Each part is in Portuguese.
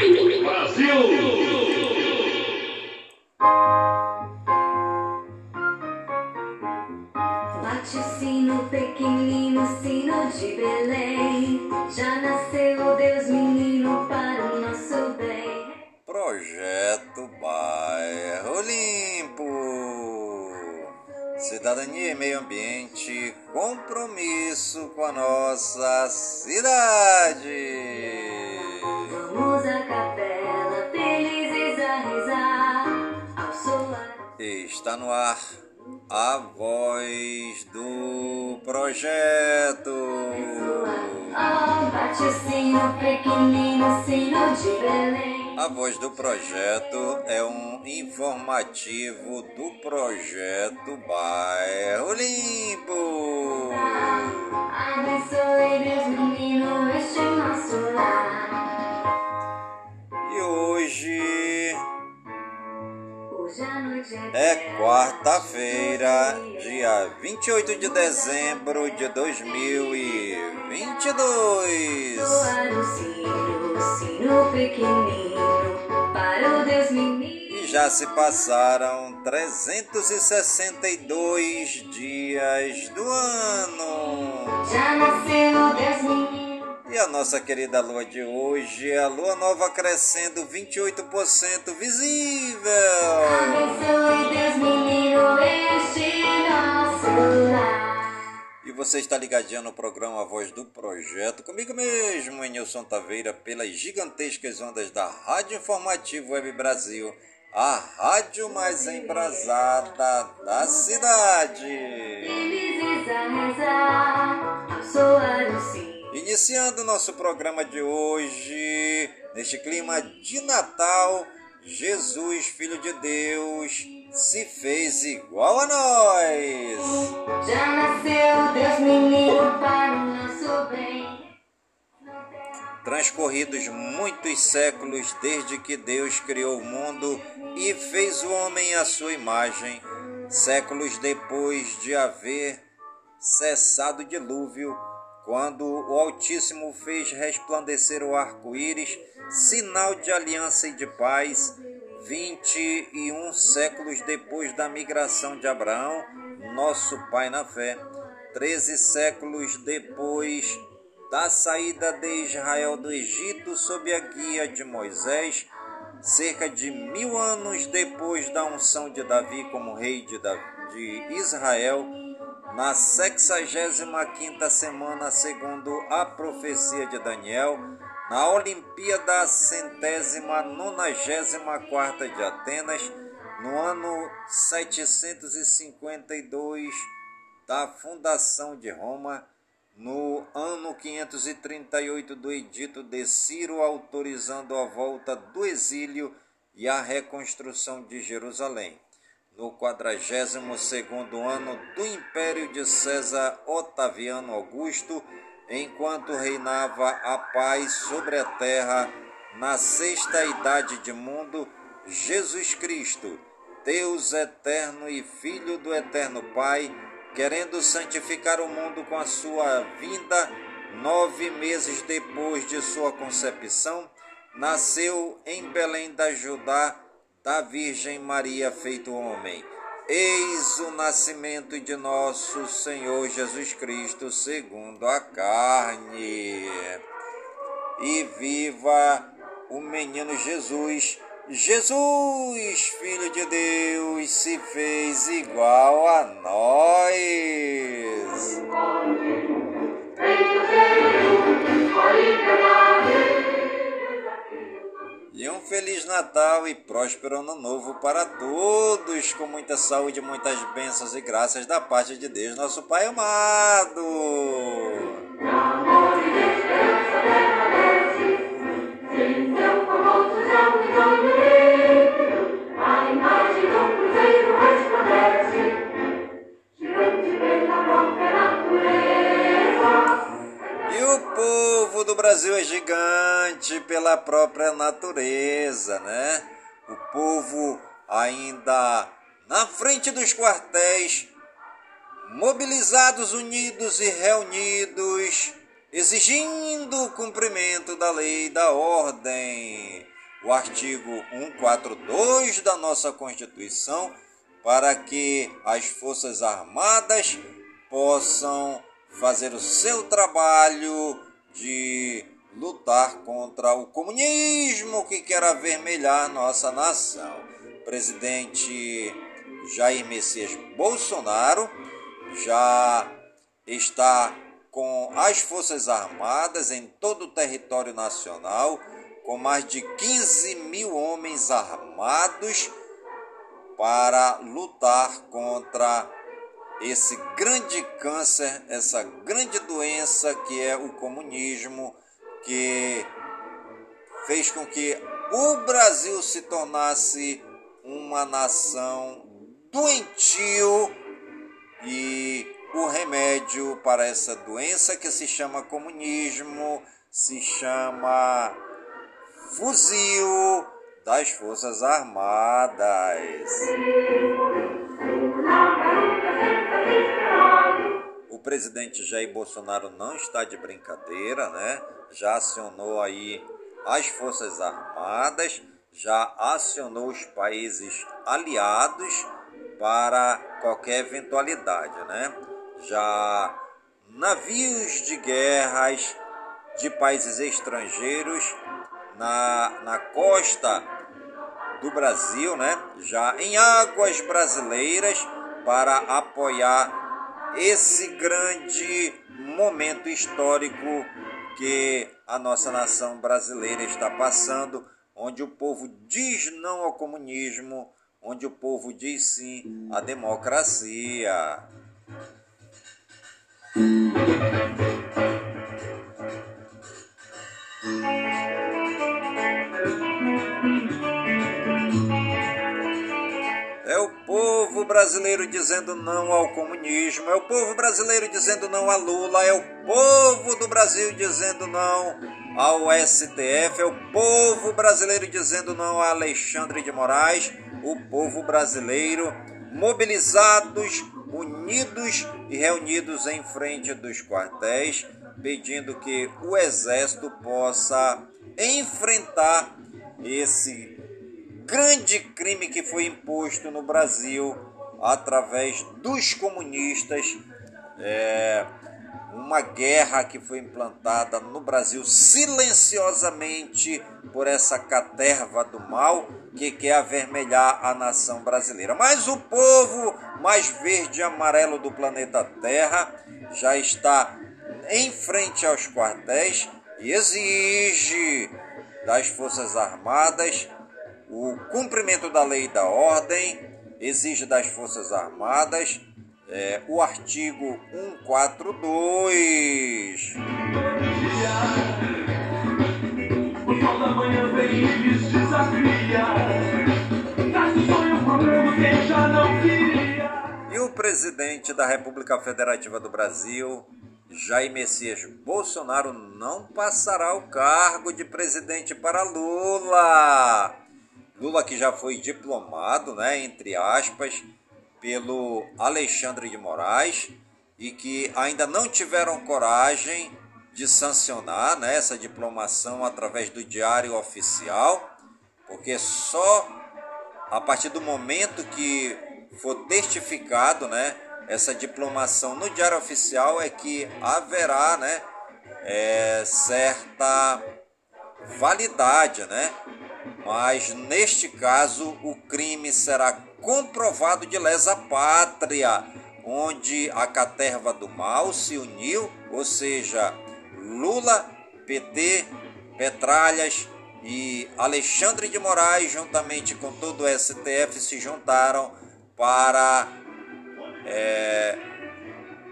Bate a voz do projeto. A voz do projeto é um informativo do projeto Bairro Limpo. Abençoe Deus menino, este nosso lar. E hoje é quarta-feira, dia 28 de dezembro de 2022. Soar o sino, sino pequenino, para o Deus menino. E já se passaram 362 dias do ano. Já nasceu Deus menino. E a nossa querida lua de hoje é a lua nova crescendo 28% visível. E você está ligadinho no programa A Voz do Projeto, comigo mesmo, Nilson Taveira, pelas gigantescas ondas da Rádio Informativo Web Brasil, a rádio mais embrasada da cidade. Felizes a rezar, sino. Iniciando nosso programa de hoje, neste clima de Natal, Jesus, Filho de Deus, se fez igual a nós. Já nasceu Deus menino para o nosso bem. Transcorridos muitos séculos desde que Deus criou o mundo e fez o homem à sua imagem, séculos depois de haver cessado o dilúvio, quando o Altíssimo fez resplandecer o arco-íris, sinal de aliança e de paz, vinte e um séculos depois da migração de Abraão, nosso pai na fé, treze séculos depois da saída de Israel do Egito sob a guia de Moisés, cerca de mil anos depois da unção de Davi como rei de Israel, na sexagésima quinta semana, segundo a profecia de Daniel, na Olimpíada centésima nonagésima quarta de Atenas, no ano 752 da fundação de Roma, no ano 538 do Edito de Ciro, autorizando a volta do exílio e a reconstrução de Jerusalém. No 42º ano do Império de César Otaviano Augusto, enquanto reinava a paz sobre a terra, na sexta idade de mundo, Jesus Cristo, Deus eterno e Filho do eterno Pai, querendo santificar o mundo com a sua vinda, nove meses depois de sua concepção, nasceu em Belém da Judá da Virgem Maria feito homem. Eis o nascimento de nosso Senhor Jesus Cristo segundo a carne. E viva o menino Jesus. Jesus, Filho de Deus, se fez igual a nós. E um Feliz Natal e próspero Ano Novo para todos, com muita saúde, muitas bênçãos e graças da parte de Deus, nosso Pai amado. Brasil é gigante pela própria natureza, né? O povo ainda na frente dos quartéis, mobilizados, unidos e reunidos, exigindo o cumprimento da lei da ordem, o artigo 142 da nossa Constituição, para que as Forças Armadas possam fazer o seu trabalho de lutar contra o comunismo que quer avermelhar nossa nação. Presidente Jair Messias Bolsonaro já está com as Forças Armadas em todo o território nacional, com mais de 15 mil homens armados para lutar contra esse grande câncer, essa grande doença que é o comunismo, que fez com que o Brasil se tornasse uma nação doentio e o remédio para essa doença que se chama comunismo se chama fuzil das Forças Armadas. Presidente Jair Bolsonaro não está de brincadeira, né? Já acionou aí as Forças Armadas, já acionou os países aliados para qualquer eventualidade, né? Já navios de guerras de países estrangeiros na, na costa do Brasil, né? Já em águas brasileiras para apoiar esse grande momento histórico que a nossa nação brasileira está passando, onde o povo diz não ao comunismo, onde o povo diz sim à democracia. Povo brasileiro dizendo não ao comunismo, é o povo brasileiro dizendo não a Lula, é o povo do Brasil dizendo não ao STF, é o povo brasileiro dizendo não a Alexandre de Moraes, o povo brasileiro mobilizados, unidos e reunidos em frente dos quartéis, pedindo que o exército possa enfrentar esse grande crime que foi imposto no Brasil através dos comunistas. É, uma guerra que foi implantada no Brasil silenciosamente por essa caterva do mal que quer avermelhar a nação brasileira. Mas o povo mais verde e amarelo do planeta Terra já está em frente aos quartéis e exige das Forças Armadas o cumprimento da lei e da ordem, exige das Forças Armadas é, o artigo 142. O sol da manhã vem e desafia. sonho quem já não queria. E o presidente da República Federativa do Brasil, Jair Messias Bolsonaro, não passará o cargo de presidente para Lula. Lula que já foi diplomado, né, entre aspas, pelo Alexandre de Moraes e que ainda não tiveram coragem de sancionar né, essa diplomação através do diário oficial, porque só a partir do momento que for testificado né, essa diplomação no diário oficial é que haverá né, é, certa validade, né? Mas neste caso o crime será comprovado de lesa pátria, onde a caterva do mal se uniu, ou seja, Lula, PT, Petralhas e Alexandre de Moraes, juntamente com todo o STF, se juntaram para é,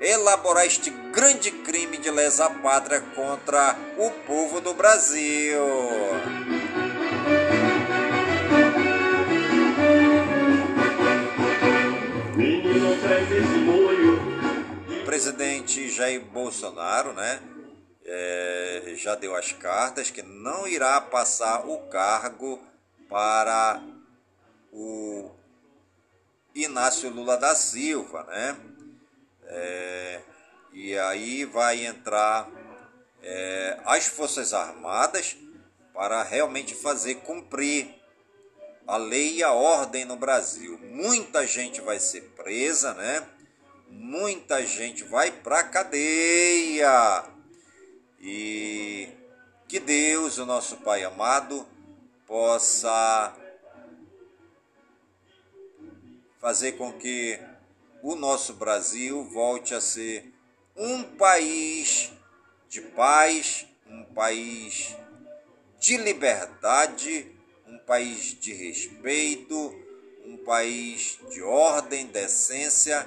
elaborar este grande crime de lesa pátria contra o povo do Brasil. Presidente Jair Bolsonaro, né, é, já deu as cartas que não irá passar o cargo para o Inácio Lula da Silva, né? É, e aí vai entrar é, as Forças Armadas para realmente fazer cumprir a lei e a ordem no Brasil. Muita gente vai ser presa, né? Muita gente vai para cadeia. E que Deus, o nosso Pai amado, possa fazer com que o nosso Brasil volte a ser um país de paz, um país de liberdade, um país de respeito, um país de ordem, decência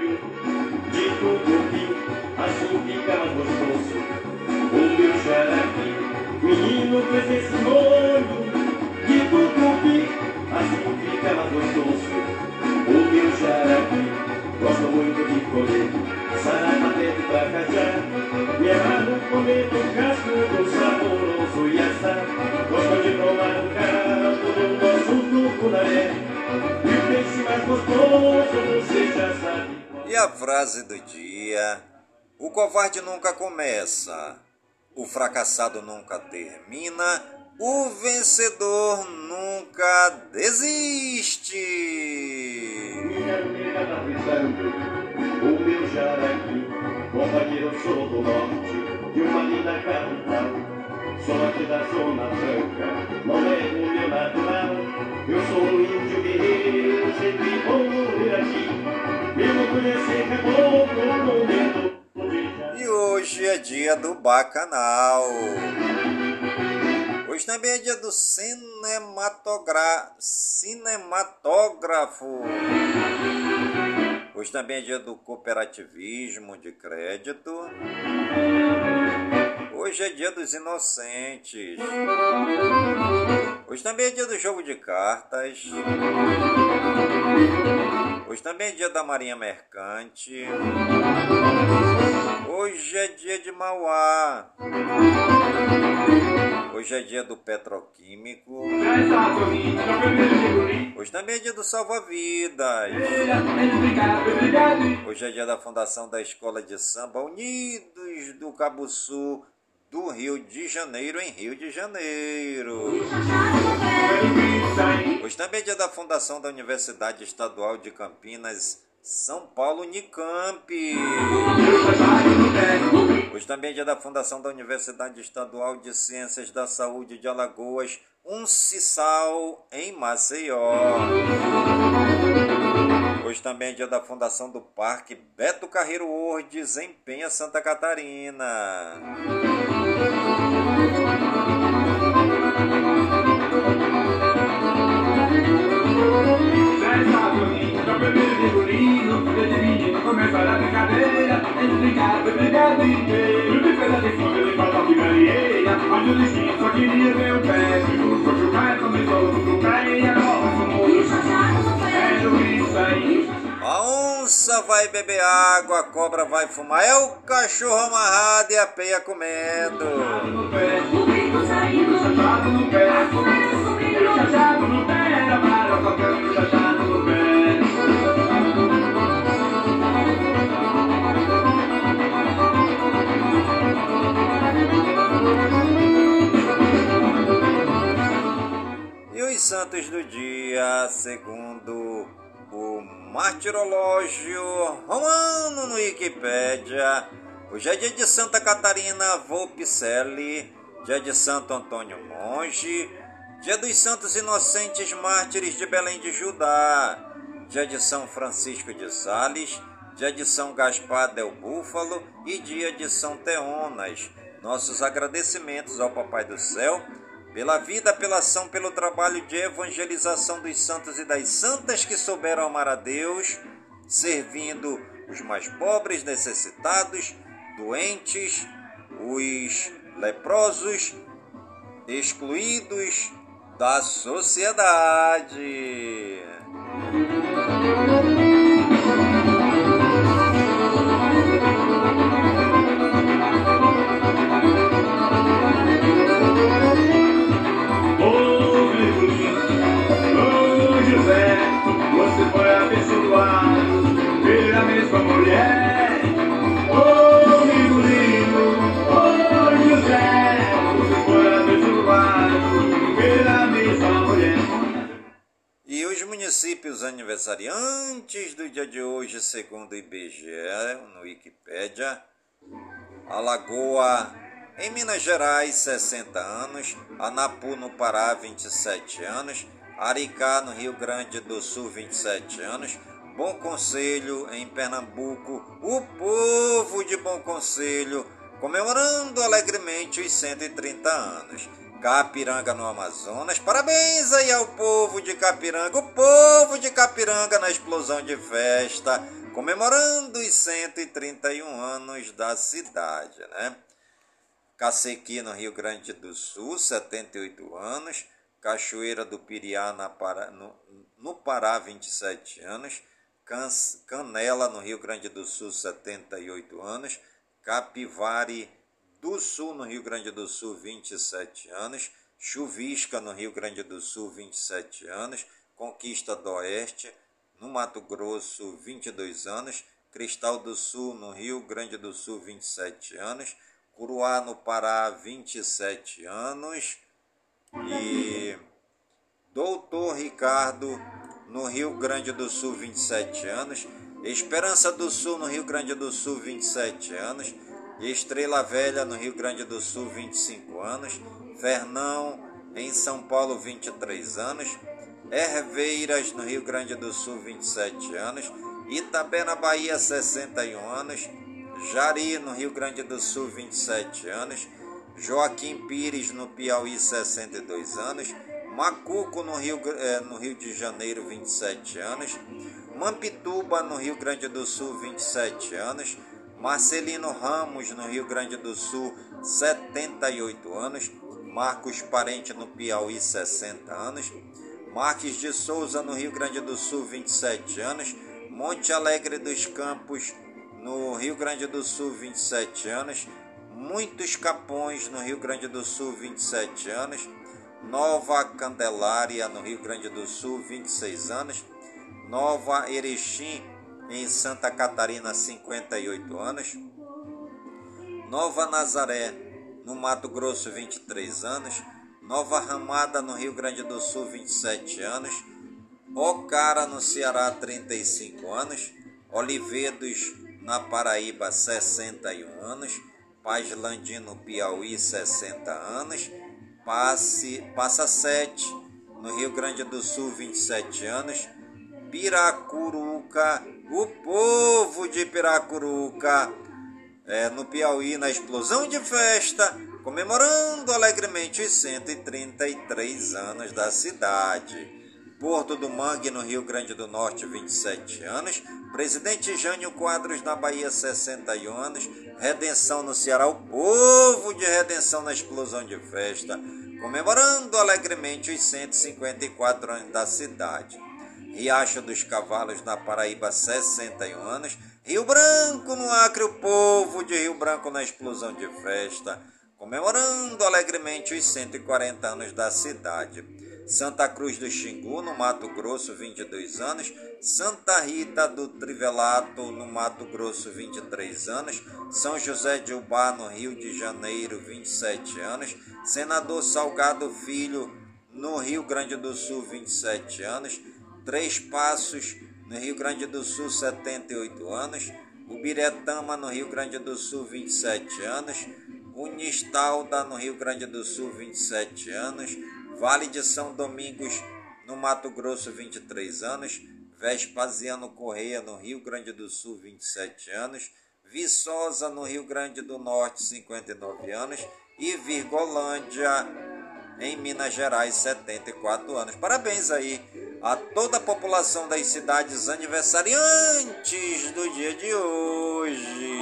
Fez esse molho. De tudo assim fica mais gostoso. O meu xaraquim, gosto muito de comer. Sarapa dentro pra cajá. E é raro comer do casco do saboroso assar. Gosto de tomar um carro e o peixe mais gostoso você já sabe. E a frase do dia: O covarde nunca começa, o fracassado nunca termina, o vencedor nunca desiste. O meu jaraqui, companheiro sou do norte, de uma linda capital. Aqui da Zona Branca, não é o meu natural. Eu sou um índio guerreiro, sempre vou morrer aqui. Mesmo conhecer caboclo, momento. E hoje é dia do bacanal. Hoje também é dia do cinematogra... cinematógrafo. Hoje também é dia do cooperativismo de crédito. Hoje é dia dos inocentes. Hoje também é dia do jogo de cartas. Hoje também é dia da Marinha Mercante. Hoje é dia de Mauá. Hoje é dia do petroquímico. Hoje também é dia do salva-vidas. Hoje é dia da fundação da Escola de Samba Unidos do Cabo Sul do Rio de Janeiro, em Rio de Janeiro. Hoje também é dia da fundação da Universidade Estadual de Campinas, São Paulo, Unicamp. Hoje também é dia da fundação da Universidade Estadual de Ciências da Saúde de Alagoas, Uncisal, em Maceió. Hoje também é dia da fundação do Parque Beto Carreiro Ordes, em Penha, Santa Catarina. Começar a brincadeira, eles brincaram, foi brigado inteiro. De pela de fome, ele falou que ganheira. Mas o destino só queria ver o pé. Coxo cai, começou no pé e agora fumou. Era isso aí. A onça vai beber água, a cobra vai fumar, é o cachorro amarrado e a peia comendo. O grito saindo, no pé, o chachado no pé, santos do dia, segundo o Martirológio Romano no Wikipédia. Hoje é dia de Santa Catarina Volpicelli, dia de Santo Antônio Monge, dia dos Santos Inocentes Mártires de Belém de Judá, dia de São Francisco de Sales, dia de São Gaspar del Búfalo e dia de São Teonas. Nossos agradecimentos ao Papai do Céu pela vida, pela ação, pelo trabalho de evangelização dos santos e das santas que souberam amar a Deus, servindo os mais pobres, necessitados, doentes, os leprosos, excluídos da sociedade. Municípios aniversariantes do dia de hoje, segundo o IBGE, no Wikipédia, Alagoa, em Minas Gerais, 60 anos, Anapu, no Pará, 27 anos, Aricá, no Rio Grande do Sul, 27 anos, Bom Conselho, em Pernambuco, o povo de Bom Conselho, comemorando alegremente os 130 anos. Capiranga no Amazonas. Parabéns aí ao povo de Capiranga, o povo de Capiranga na explosão de festa, comemorando os 131 anos da cidade, né? Cacequi no Rio Grande do Sul, 78 anos. Cachoeira do Piriá na Pará, no, no Pará, 27 anos. Canela no Rio Grande do Sul, 78 anos. Capivari do Sul, no Rio Grande do Sul, 27 anos, Chuvisca, no Rio Grande do Sul, 27 anos, Conquista do Oeste, no Mato Grosso, 22 anos, Cristal do Sul, no Rio Grande do Sul, 27 anos, Curuá, no Pará, 27 anos, e Doutor Ricardo, no Rio Grande do Sul, 27 anos, Esperança do Sul, no Rio Grande do Sul, 27 anos, Estrela Velha, no Rio Grande do Sul, 25 anos. Fernão, em São Paulo, 23 anos. Herveiras, no Rio Grande do Sul, 27 anos. Itabé, na Bahia, 61 anos. Jari, no Rio Grande do Sul, 27 anos. Joaquim Pires, no Piauí, 62 anos. Macuco, no Rio, eh, no Rio de Janeiro, 27 anos. Mampituba, no Rio Grande do Sul, 27 anos. Marcelino Ramos, no Rio Grande do Sul, 78 anos. Marcos Parente, no Piauí, 60 anos. Marques de Souza, no Rio Grande do Sul, 27 anos. Monte Alegre dos Campos, no Rio Grande do Sul, 27 anos. Muitos Capões, no Rio Grande do Sul, 27 anos. Nova Candelária, no Rio Grande do Sul, 26 anos. Nova Erechim, em Santa Catarina, 58 anos. Nova Nazaré, no Mato Grosso, 23 anos. Nova Ramada, no Rio Grande do Sul, 27 anos. Ocara, no Ceará, 35 anos. Olivedos, na Paraíba, 61 anos. Paz no Piauí, 60 anos. Passe, Passa 7, no Rio Grande do Sul, 27 anos. Piracuruca, o povo de Piracuruca, é, no Piauí, na explosão de festa, comemorando alegremente os 133 anos da cidade. Porto do Mangue, no Rio Grande do Norte, 27 anos. Presidente Jânio Quadros, na Bahia, 61 anos. Redenção no Ceará, o povo de Redenção na explosão de festa, comemorando alegremente os 154 anos da cidade. Riacho dos Cavalos, na Paraíba, 61 anos. Rio Branco, no Acre, o povo de Rio Branco na explosão de festa, comemorando alegremente os 140 anos da cidade. Santa Cruz do Xingu, no Mato Grosso, 22 anos. Santa Rita do Trivelato, no Mato Grosso, 23 anos. São José de Ubá, no Rio de Janeiro, 27 anos. Senador Salgado Filho, no Rio Grande do Sul, 27 anos. Três Passos, no Rio Grande do Sul, 78 anos. Ubiretama, no Rio Grande do Sul, 27 anos. Unistalda, no Rio Grande do Sul, 27 anos. Vale de São Domingos, no Mato Grosso, 23 anos. Vespasiano Correia, no Rio Grande do Sul, 27 anos. Viçosa, no Rio Grande do Norte, 59 anos. E Virgolândia, em Minas Gerais, 74 anos. Parabéns aí a toda a população das cidades aniversariantes do dia de hoje.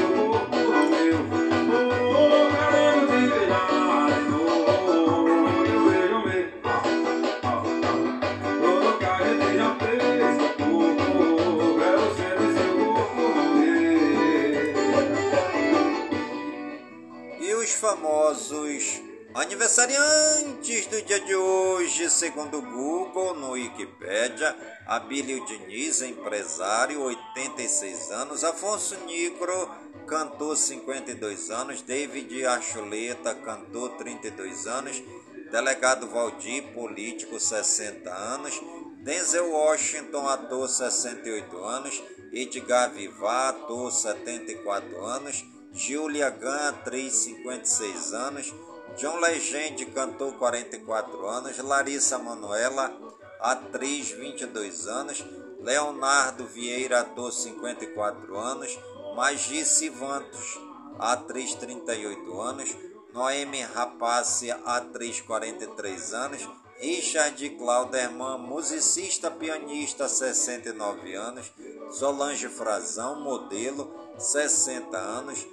Famosos aniversariantes do dia de hoje, segundo o Google, no Wikipedia, Abílio Diniz, empresário, 86 anos, Afonso Nicro, cantor, 52 anos, David Archuleta, cantor, 32 anos, delegado Valdir, político, 60 anos, Denzel Washington, ator, 68 anos, Edgar Vivar, ator, 74 anos, Julia Gunn, atriz, 56 anos, John Legend, cantor, 44 anos, Larissa Manuela, atriz, 22 anos, Leonardo Vieira, ator, 54 anos, Magice Vantos, atriz, 38 anos, Noemi Rapace, atriz, 43 anos, Richard Clauderman, musicista, pianista, 69 anos, Solange Frazão, modelo, 60 anos,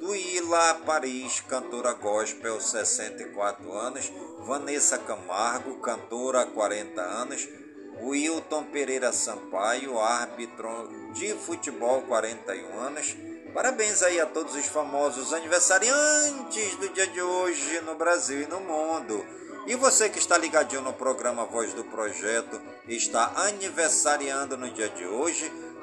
Duíla Paris, cantora gospel, 64 anos, Vanessa Camargo, cantora, 40 anos, Wilton Pereira Sampaio, árbitro de futebol, 41 anos. Parabéns aí a todos os famosos aniversariantes do dia de hoje no Brasil e no mundo. E você que está ligadinho no programa Voz do Projeto, está aniversariando no dia de hoje,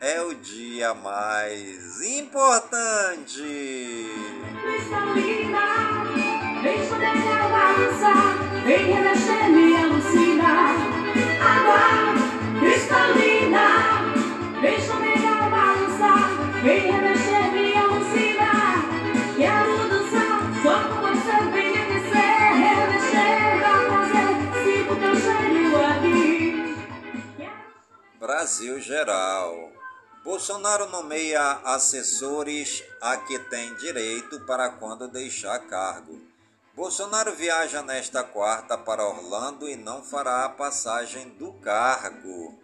é o dia mais importante. Brasil Geral. Bolsonaro nomeia assessores a que tem direito para quando deixar cargo. Bolsonaro viaja nesta quarta para Orlando e não fará a passagem do cargo.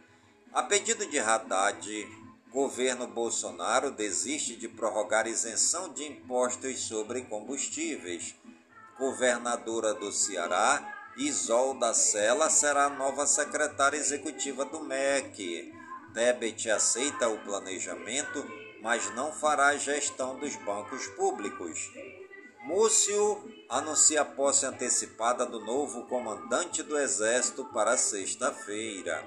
A pedido de Haddad, governo Bolsonaro desiste de prorrogar isenção de impostos sobre combustíveis. Governadora do Ceará, Isolda Sela, será nova secretária executiva do MEC. Tebet aceita o planejamento, mas não fará a gestão dos bancos públicos. Múcio anuncia a posse antecipada do novo comandante do Exército para sexta-feira.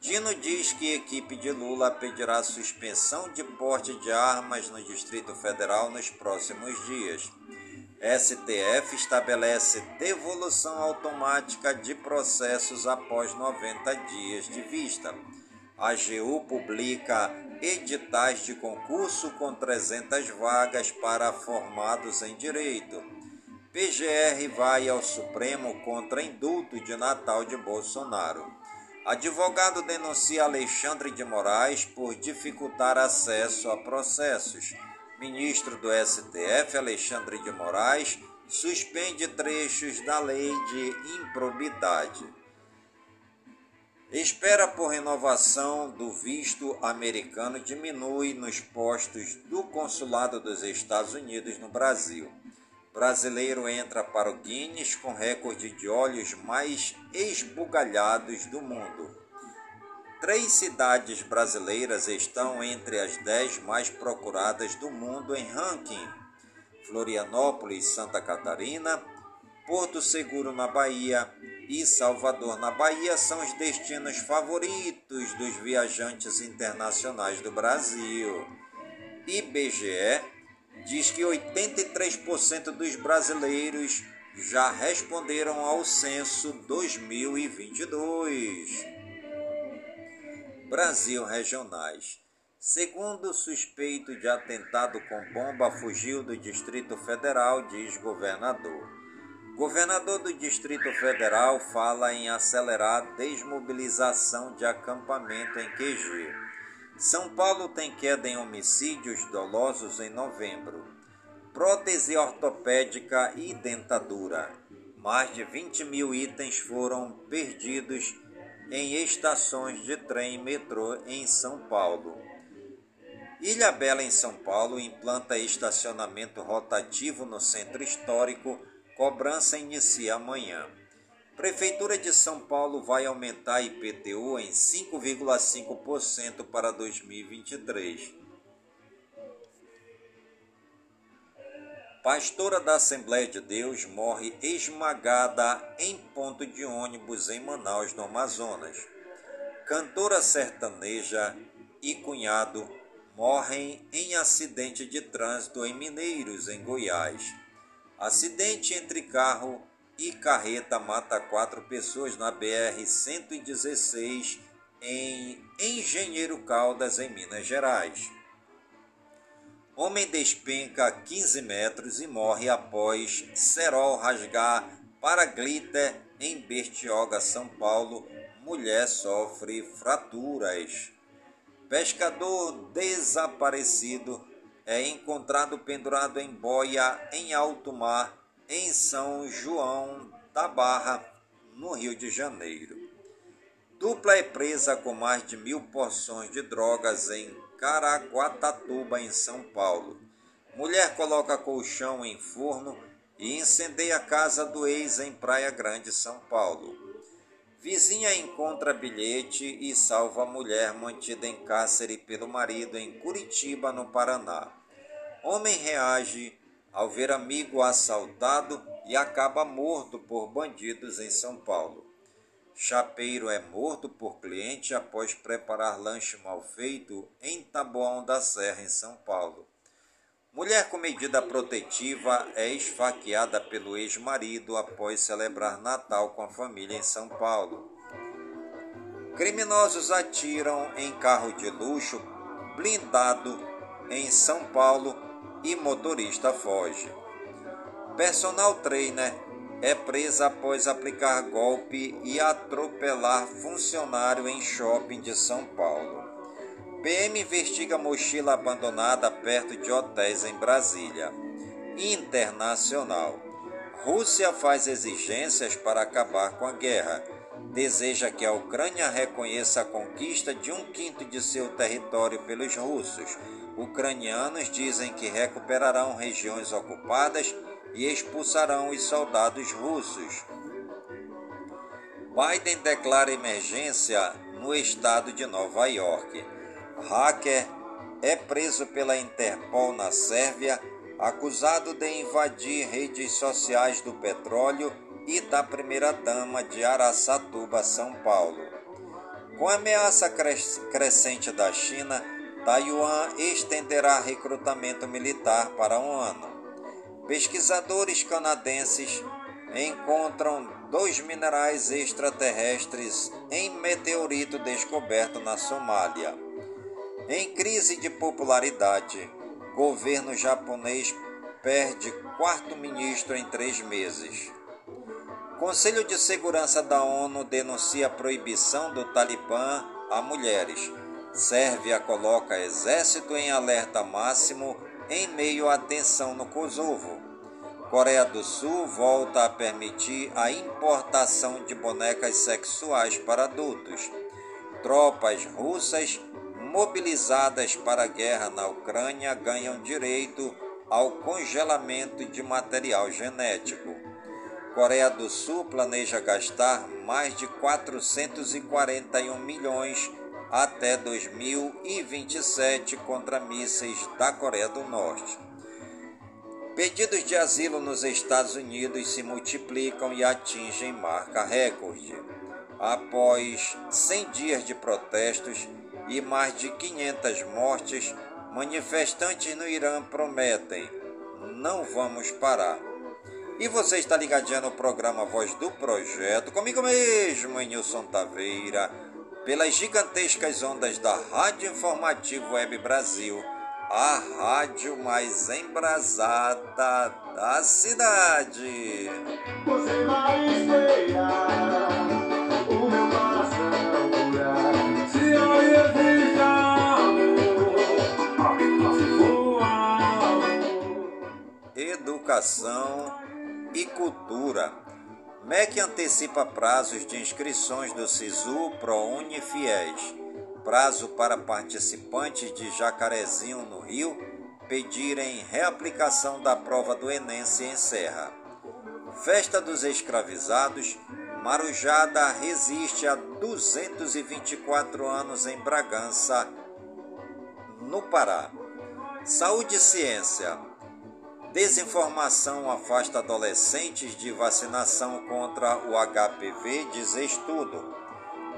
Dino diz que equipe de Lula pedirá suspensão de porte de armas no Distrito Federal nos próximos dias. STF estabelece devolução automática de processos após 90 dias de vista. AGU publica editais de concurso com 300 vagas para formados em direito. PGR vai ao Supremo contra indulto de Natal de Bolsonaro. Advogado denuncia Alexandre de Moraes por dificultar acesso a processos. Ministro do STF, Alexandre de Moraes, suspende trechos da lei de improbidade. Espera por renovação do visto americano diminui nos postos do Consulado dos Estados Unidos no Brasil. Brasileiro entra para o Guinness com recorde de olhos mais esbugalhados do mundo. Três cidades brasileiras estão entre as dez mais procuradas do mundo em ranking. Florianópolis, Santa Catarina, Porto Seguro na Bahia e Salvador na Bahia são os destinos favoritos dos viajantes internacionais do Brasil. IBGE diz que 83% dos brasileiros já responderam ao censo 2022. Brasil Regionais. Segundo suspeito de atentado com bomba, fugiu do Distrito Federal, diz governador. Governador do Distrito Federal fala em acelerar desmobilização de acampamento em QG. São Paulo tem queda em homicídios dolosos em novembro. Prótese ortopédica e dentadura. Mais de 20 mil itens foram perdidos em estações de trem e metrô em São Paulo. Ilha Bela, em São Paulo, implanta estacionamento rotativo no centro histórico. Cobrança inicia amanhã. Prefeitura de São Paulo vai aumentar IPTU em 5,5% para 2023. Pastora da Assembleia de Deus morre esmagada em ponto de ônibus em Manaus, no Amazonas. Cantora sertaneja e cunhado morrem em acidente de trânsito em Mineiros, em Goiás. Acidente entre carro e carreta mata quatro pessoas na BR-116 em Engenheiro Caldas, em Minas Gerais. Homem despenca 15 metros e morre após cerol rasgar para glitter em Bertioga, São Paulo. Mulher sofre fraturas. Pescador desaparecido é encontrado pendurado em boia em alto mar em São João da Barra, no Rio de Janeiro. Dupla é presa com mais de mil porções de drogas em Caraguatatuba, em São Paulo. Mulher coloca colchão em forno e incendeia a casa do ex em Praia Grande, São Paulo. Vizinha encontra bilhete e salva a mulher mantida em cárcere pelo marido em Curitiba, no Paraná. Homem reage ao ver amigo assaltado e acaba morto por bandidos em São Paulo. Chapeiro é morto por cliente após preparar lanche mal feito em Taboão da Serra, em São Paulo. Mulher com medida protetiva é esfaqueada pelo ex-marido após celebrar Natal com a família em São Paulo. Criminosos atiram em carro de luxo blindado em São Paulo e motorista foge. Personal trainer é presa após aplicar golpe e atropelar funcionário em shopping de São Paulo. PM investiga mochila abandonada perto de hotéis em Brasília. Internacional. Rússia faz exigências para acabar com a guerra. Deseja que a Ucrânia reconheça a conquista de um quinto de seu território pelos russos. Ucranianos dizem que recuperarão regiões ocupadas e expulsarão os soldados russos. Biden declara emergência no estado de Nova York. Hacker é preso pela Interpol na Sérvia, acusado de invadir redes sociais do petróleo e da primeira-dama de Araçatuba, São Paulo. Com a ameaça crescente da China, Taiwan estenderá recrutamento militar para um ano. Pesquisadores canadenses encontram dois minerais extraterrestres em meteorito descoberto na Somália. Em crise de popularidade, governo japonês perde quarto ministro em três meses. Conselho de Segurança da ONU denuncia a proibição do Talibã a mulheres. Sérvia coloca exército em alerta máximo em meio à tensão no Kosovo. Coreia do Sul volta a permitir a importação de bonecas sexuais para adultos. Tropas russas mobilizadas para a guerra na Ucrânia ganham direito ao congelamento de material genético. Coreia do Sul planeja gastar mais de 441 milhões até 2027 contra mísseis da Coreia do Norte. Pedidos de asilo nos Estados Unidos se multiplicam e atingem marca recorde. Após 100 dias de protestos e mais de 500 mortes, manifestantes no Irã prometem: não vamos parar. E você está ligadinho no programa Voz do Projeto, comigo mesmo, Nilson Taveira, pelas gigantescas ondas da Rádio Informativo Web Brasil, a rádio mais embrasada da cidade. Você vai esperar Educação e Cultura. MEC antecipa prazos de inscrições do SISU, ProUni FIES. Prazo para participantes de Jacarezinho, no Rio, pedirem reaplicação da prova do Enem se encerra. Festa dos Escravizados, Marujada resiste a 224 anos em Bragança, no Pará. Saúde e ciência. Desinformação afasta adolescentes de vacinação contra o HPV, diz estudo.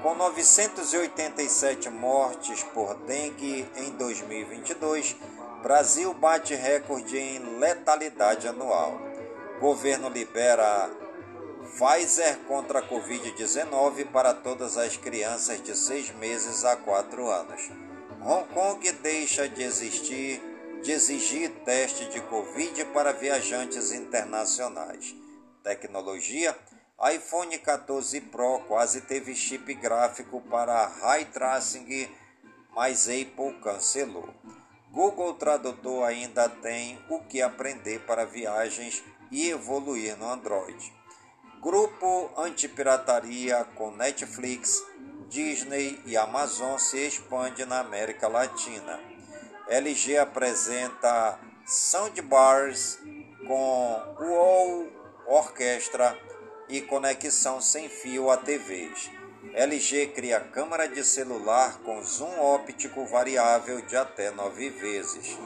Com 987 mortes por dengue em 2022, Brasil bate recorde em letalidade anual. Governo libera Pfizer contra a Covid-19 para todas as crianças de 6 meses a 4 anos. Hong Kong deixa de existir de exigir teste de Covid para viajantes internacionais. Tecnologia: iPhone 14 Pro quase teve chip gráfico para High Tracing, mas Apple cancelou. Google Tradutor ainda tem o que aprender para viagens e evoluir no Android. Grupo Antipirataria com Netflix, Disney e Amazon se expande na América Latina. LG apresenta soundbars com UOL Orquestra e conexão sem fio a TVs. LG cria câmera de celular com zoom óptico variável de até 9 vezes.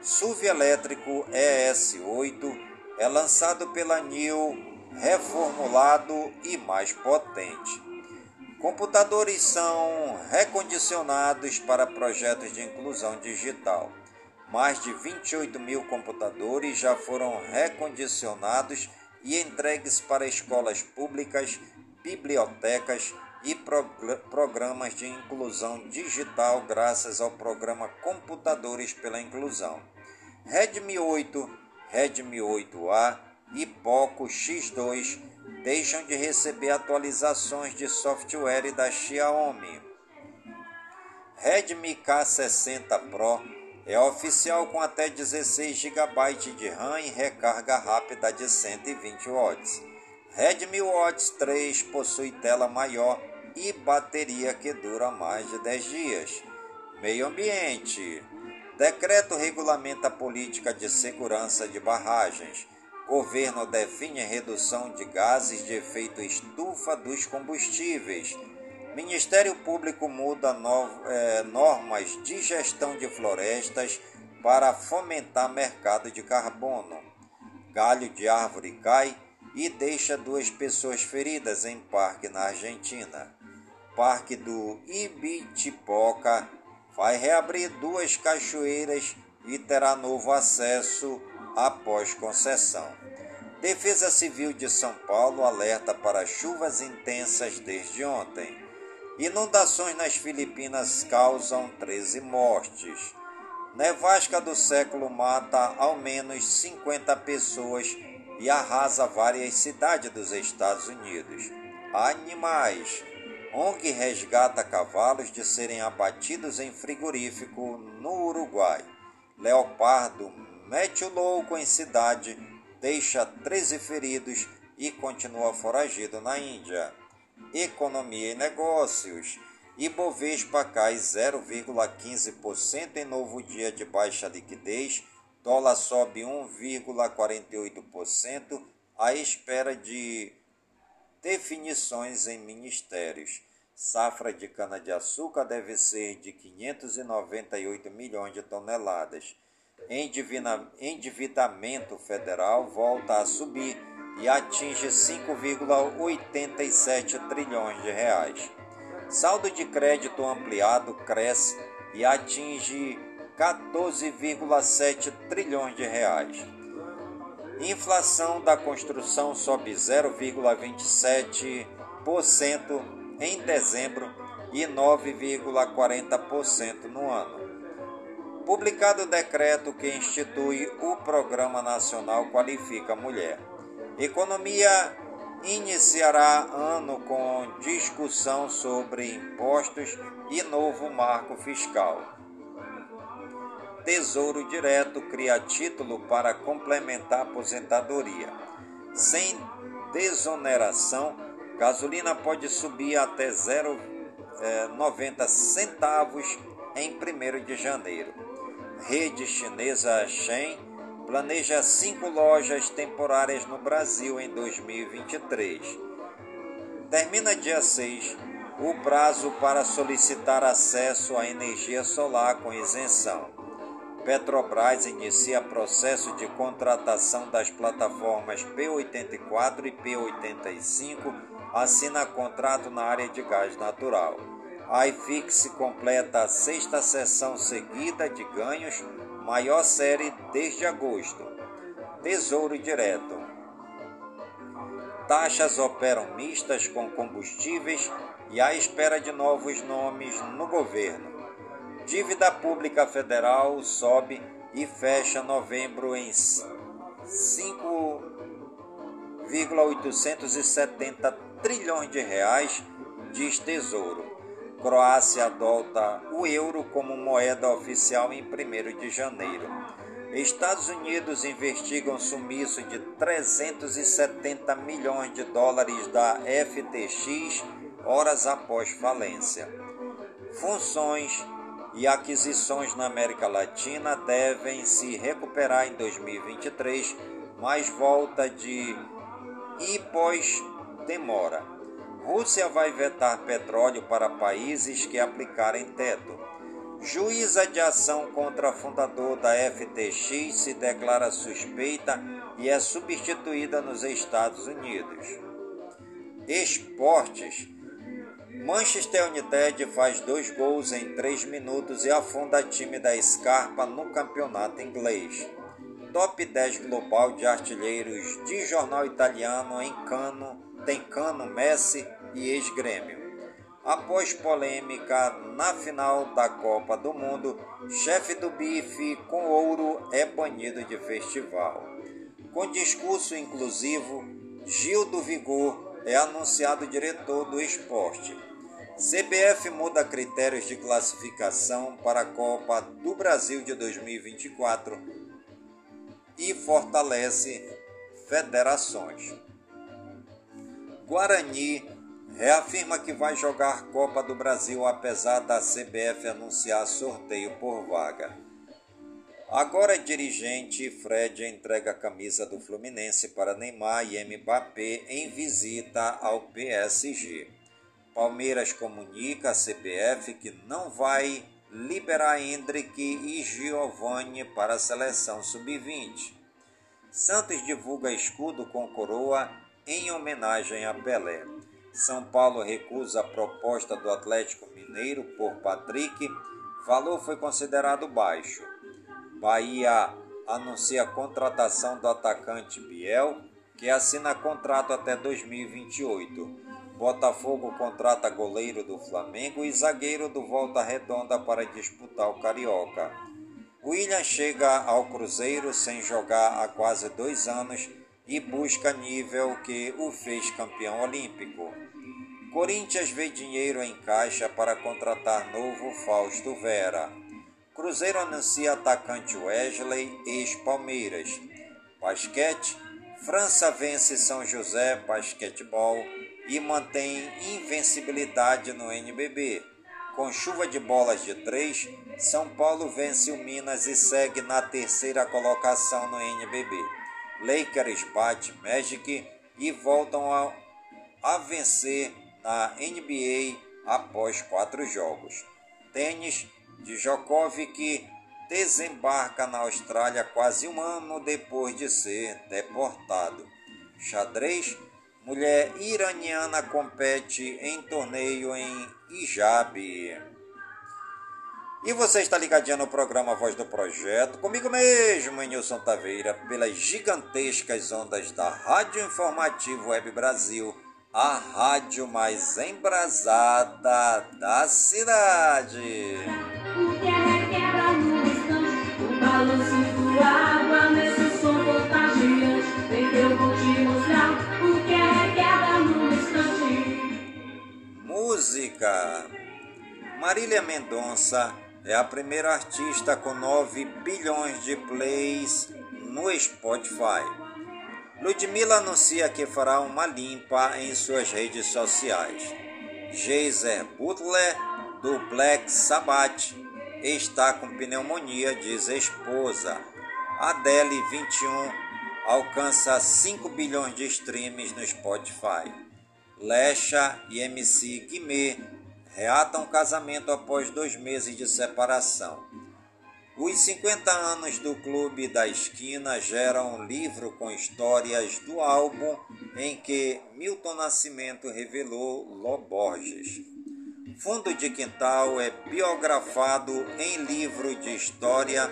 SUV elétrico ES8 é lançado pela NIO, reformulado e mais potente. Computadores são recondicionados para projetos de inclusão digital. Mais de 28 mil computadores já foram recondicionados e entregues para escolas públicas, bibliotecas e programas de inclusão digital graças ao programa Computadores pela Inclusão. Redmi 8, Redmi 8A e Poco X2 deixam de receber atualizações de software da Xiaomi. Redmi K60 Pro é oficial com até 16 GB de RAM e recarga rápida de 120 watts. Redmi Watch 3 possui tela maior e bateria que dura mais de 10 dias. Meio ambiente. Decreto regulamenta a política de segurança de barragens. Governo define redução de gases de efeito estufa dos combustíveis. Ministério Público muda no, eh, normas de gestão de florestas para fomentar mercado de carbono. Galho de árvore cai e deixa duas pessoas feridas em parque na Argentina. Parque do Ibitipoca vai reabrir duas cachoeiras e terá novo acesso após concessão. Defesa Civil de São Paulo alerta para chuvas intensas desde ontem. Inundações nas Filipinas causam 13 mortes. Nevasca do século mata ao menos 50 pessoas e arrasa várias cidades dos Estados Unidos. Animais. ONG resgata cavalos de serem abatidos em frigorífico no Uruguai. Leopardo mete o louco em cidade, deixa 13 feridos e continua foragido na Índia. Economia e negócios. Ibovespa cai 0,15% em novo dia de baixa liquidez. Dólar sobe 1,48% à espera de definições em ministérios. Safra de cana-de-açúcar deve ser de 598 milhões de toneladas. Endividamento federal volta a subir e atinge 5,87 trilhões de reais. Saldo de crédito ampliado cresce e atinge 14,7 trilhões de reais. Inflação da construção sobe 0,27% em dezembro e 9,40% no ano. Publicado o decreto que institui o Programa Nacional Qualifica Mulher. Economia iniciará ano com discussão sobre impostos e novo marco fiscal. Tesouro Direto cria título para complementar a aposentadoria. Sem desoneração, gasolina pode subir até 0,90 centavos em 1 de janeiro. Rede chinesa Shen planeja cinco lojas temporárias no Brasil em 2023. Termina dia 6 o prazo para solicitar acesso à energia solar com isenção. Petrobras inicia processo de contratação das plataformas P84 e P85, assina contrato na área de gás natural. A iFix completa a sexta sessão seguida de ganhos, maior série desde agosto. Tesouro Direto. Taxas operam mistas com combustíveis e à espera de novos nomes no governo. Dívida pública federal sobe e fecha novembro em 5,870 trilhões de reais, diz Tesouro. Croácia adota o euro como moeda oficial em 1 de janeiro. Estados Unidos investigam sumiço de 370 milhões de dólares da FTX horas após falência. Funções e aquisições na América Latina devem se recuperar em 2023, mas volta de e pós demora. Rússia vai vetar petróleo para países que aplicarem teto. Juíza de ação contra fundador da FTX se declara suspeita e é substituída nos Estados Unidos. Esportes. Manchester United faz dois gols em três minutos e afunda time da Scarpa no campeonato inglês. Top 10 global de artilheiros de jornal italiano em Cano tem Cano, Messi e ex-grêmio. Após polêmica na final da Copa do Mundo, chefe do bife com ouro é banido de festival. Com discurso inclusivo, Gil do Vigor é anunciado diretor do esporte. CBF muda critérios de classificação para a Copa do Brasil de 2024 e fortalece federações. Guarani reafirma que vai jogar Copa do Brasil apesar da CBF anunciar sorteio por vaga. Agora dirigente Fred entrega a camisa do Fluminense para Neymar e Mbappé em visita ao PSG. Palmeiras comunica à CBF que não vai liberar Hendrick e Giovanni para a seleção sub-20. Santos divulga escudo com coroa em homenagem a Pelé. São Paulo recusa a proposta do Atlético Mineiro por Patrick. Valor foi considerado baixo. Bahia anuncia a contratação do atacante Biel, que assina contrato até 2028. Botafogo contrata goleiro do Flamengo e zagueiro do Volta Redonda para disputar o Carioca. William chega ao Cruzeiro sem jogar há quase dois anos e busca nível que o fez campeão olímpico. Corinthians vê dinheiro em caixa para contratar novo Fausto Vera. Cruzeiro anuncia atacante Wesley, ex-Palmeiras. Basquete, França vence São José Basquetebol e mantém invencibilidade no NBB. Com chuva de bolas de três, São Paulo vence o Minas e segue na terceira colocação no NBB. Lakers bate Magic e voltam a, a vencer na NBA após quatro jogos. Tênis, Djokovic desembarca na Austrália quase um ano depois de ser deportado. Xadrez, mulher iraniana compete em torneio em Hijab. E você está ligadinho no programa Voz do Projeto, comigo mesmo, Nilson Taveira, pelas gigantescas ondas da Rádio Informativo Web Brasil, a rádio mais embrasada da cidade. O que é no instante, o balanço da água nesse som. Vem que eu vou te o que é no instante. Música. Marília Mendonça é a primeira artista com 9 bilhões de plays no Spotify. Ludmilla anuncia que fará uma limpa em suas redes sociais. Geyser Butler, do Black Sabbath, está com pneumonia, diz esposa. Adele 21 alcança 5 bilhões de streams no Spotify. Lesha e MC Guimê reatam casamento após dois meses de separação. Os 50 anos do Clube da Esquina geram um livro com histórias do álbum em que Milton Nascimento revelou Loborges. Fundo de Quintal é biografado em livro de história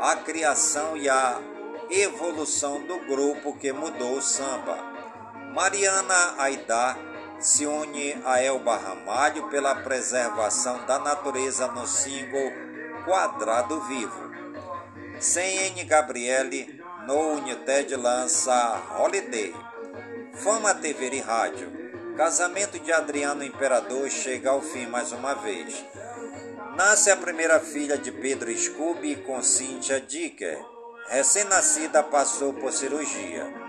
a criação e a evolução do grupo que mudou o samba. Mariana Aidar se une a Elba Ramalho pela preservação da natureza no single Quadrado Vivo. Sem N. Gabriele, no United lança Holiday. Fama TV e Rádio. Casamento de Adriano Imperador chega ao fim mais uma vez. Nasce a primeira filha de Pedro Scooby com Cynthia Dicker. Recém-nascida passou por cirurgia.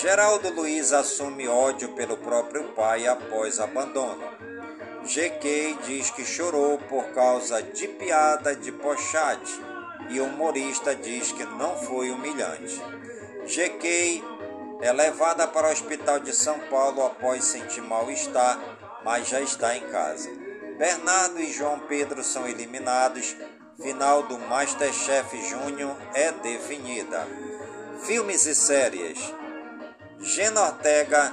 Geraldo Luiz assume ódio pelo próprio pai após abandono. GK diz que chorou por causa de piada de Pochade e humorista diz que não foi humilhante. GK é levada para o hospital de São Paulo após sentir mal-estar, mas já está em casa. Bernardo e João Pedro são eliminados. Final do Masterchef Júnior é definida. Filmes e séries. Gena Ortega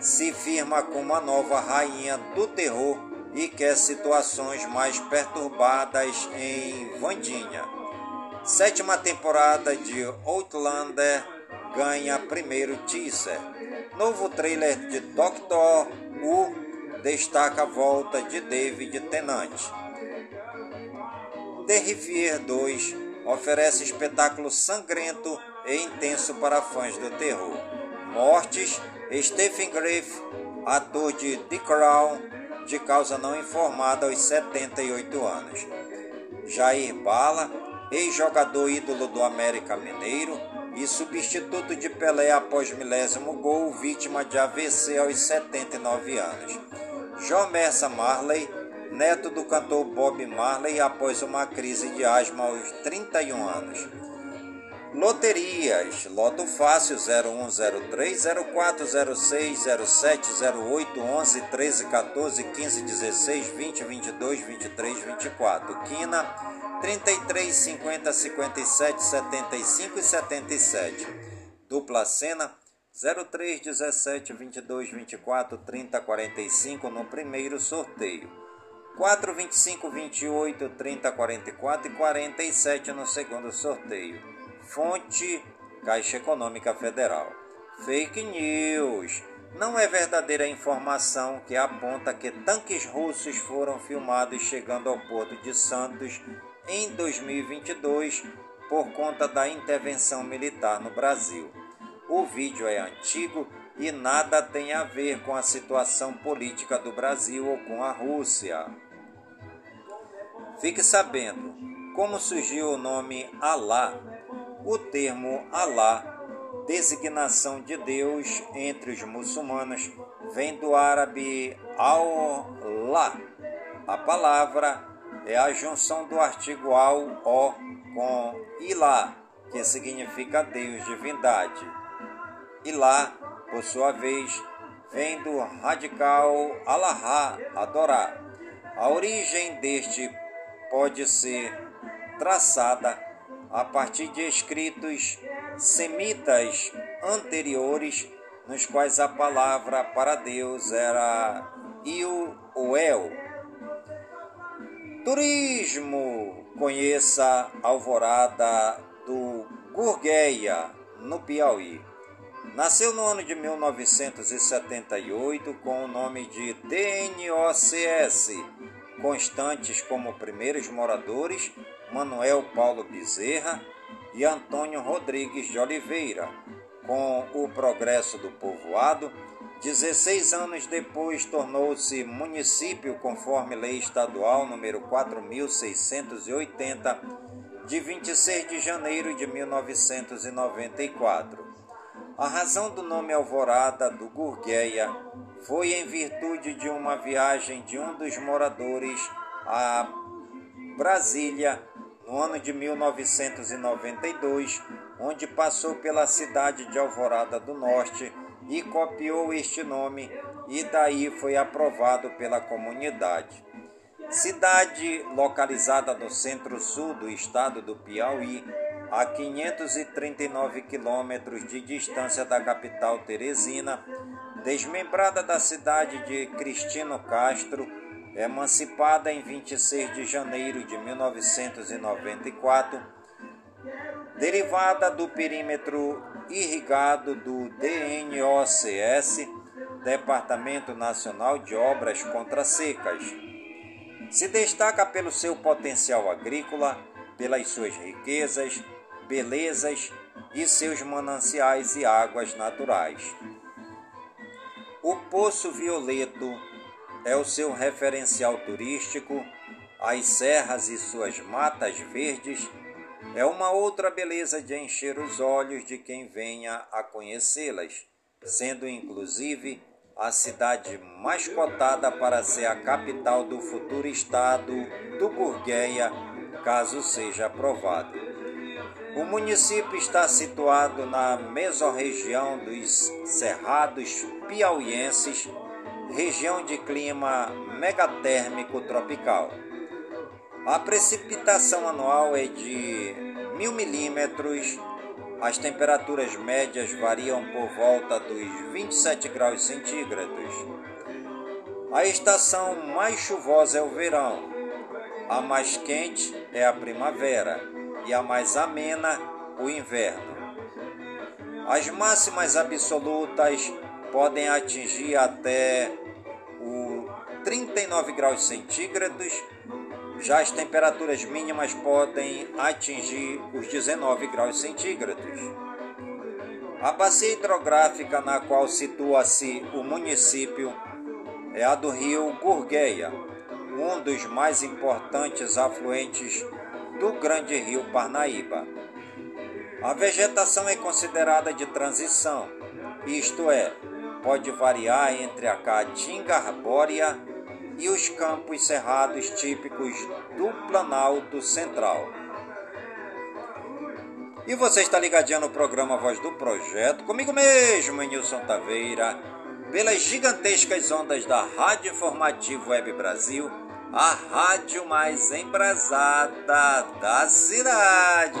se firma como a nova rainha do terror e quer situações mais perturbadas em Vandinha. Sétima temporada de Outlander ganha primeiro teaser. Novo trailer de Doctor Who destaca a volta de David Tennant. Terrifier 2 oferece espetáculo sangrento e intenso para fãs do terror. Mortes, Stephen Griff, ator de The Crown, de causa não informada aos 78 anos. Jair Bala, ex-jogador ídolo do América Mineiro e substituto de Pelé após milésimo gol, vítima de AVC aos 79 anos. Jomessa Marley, neto do cantor Bob Marley após uma crise de asma aos 31 anos. Loterias, Loto Fácil 0103 0406 07 08 11 13 14 15 16 20 22 23 24. Quina 33 50 57 75 e 77. Dupla Cena 03 17 22 24 30 45 no primeiro sorteio. 4 25 28 30 44 e 47 no segundo sorteio. Fonte Caixa Econômica Federal. Fake news. Não é verdadeira informação que aponta que tanques russos foram filmados chegando ao porto de Santos em 2022 por conta da intervenção militar no Brasil. O vídeo é antigo e nada tem a ver com a situação política do Brasil ou com a Rússia. Fique sabendo como surgiu o nome Alá o termo Alá, designação de Deus entre os muçulmanos, vem do árabe Allah. A palavra é a junção do artigo al-o com Ilá, que significa Deus, divindade. Ilá, por sua vez, vem do radical Alahá, adorar. A origem deste pode ser traçada a partir de escritos semitas anteriores, nos quais a palavra para Deus era Iuel. Turismo. Conheça Alvorada do Gurgueia, no Piauí. Nasceu no ano de 1978 com o nome de DNOCS, constantes como primeiros moradores Manuel Paulo Bezerra e Antônio Rodrigues de Oliveira. Com o progresso do povoado, 16 anos depois tornou-se município conforme lei estadual número 4680 de 26 de janeiro de 1994. A razão do nome Alvorada do Gurgueia foi em virtude de uma viagem de um dos moradores a Brasília no ano de 1992, onde passou pela cidade de Alvorada do Norte e copiou este nome e daí foi aprovado pela comunidade. Cidade localizada no centro-sul do estado do Piauí, a 539 quilômetros de distância da capital Teresina, desmembrada da cidade de Cristino Castro, emancipada em 26 de janeiro de 1994, derivada do perímetro irrigado do DNOCS, Departamento Nacional de Obras Contra Secas. Se destaca pelo seu potencial agrícola, pelas suas riquezas, belezas e seus mananciais e águas naturais. O Poço Violeto é o seu referencial turístico, as serras e suas matas verdes é uma outra beleza de encher os olhos de quem venha a conhecê-las, sendo inclusive a cidade mais cotada para ser a capital do futuro estado do Gurgueia, caso seja aprovado. O município está situado na mesorregião dos Cerrados Piauienses, região de clima megatérmico tropical. A precipitação anual é de mil milímetros. As temperaturas médias variam por volta dos 27 graus centígrados. A estação mais chuvosa é o verão. A mais quente é a primavera e a mais amena o inverno. As máximas absolutas podem atingir até o 39 graus centígrados já as temperaturas mínimas podem atingir os 19 graus centígrados. A bacia hidrográfica na qual situa-se o município é a do rio Gurgueia, um dos mais importantes afluentes do grande rio Parnaíba. A vegetação é considerada de transição, isto é, pode variar entre a caatinga arbórea e os campos cerrados típicos do Planalto Central. E você está ligadinho no programa Voz do Projeto, comigo mesmo, Nilson Taveira, pelas gigantescas ondas da Rádio Informativo Web Brasil, a rádio mais embrasada da cidade.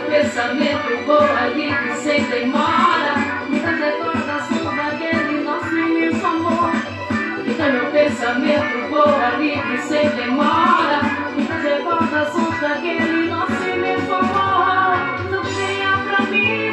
meu pensamento vou livre sem demora. Muitas recordas do aquele nosso imenso amor. Então meu pensamento voa livre sem demora. Muitas recordas do aquele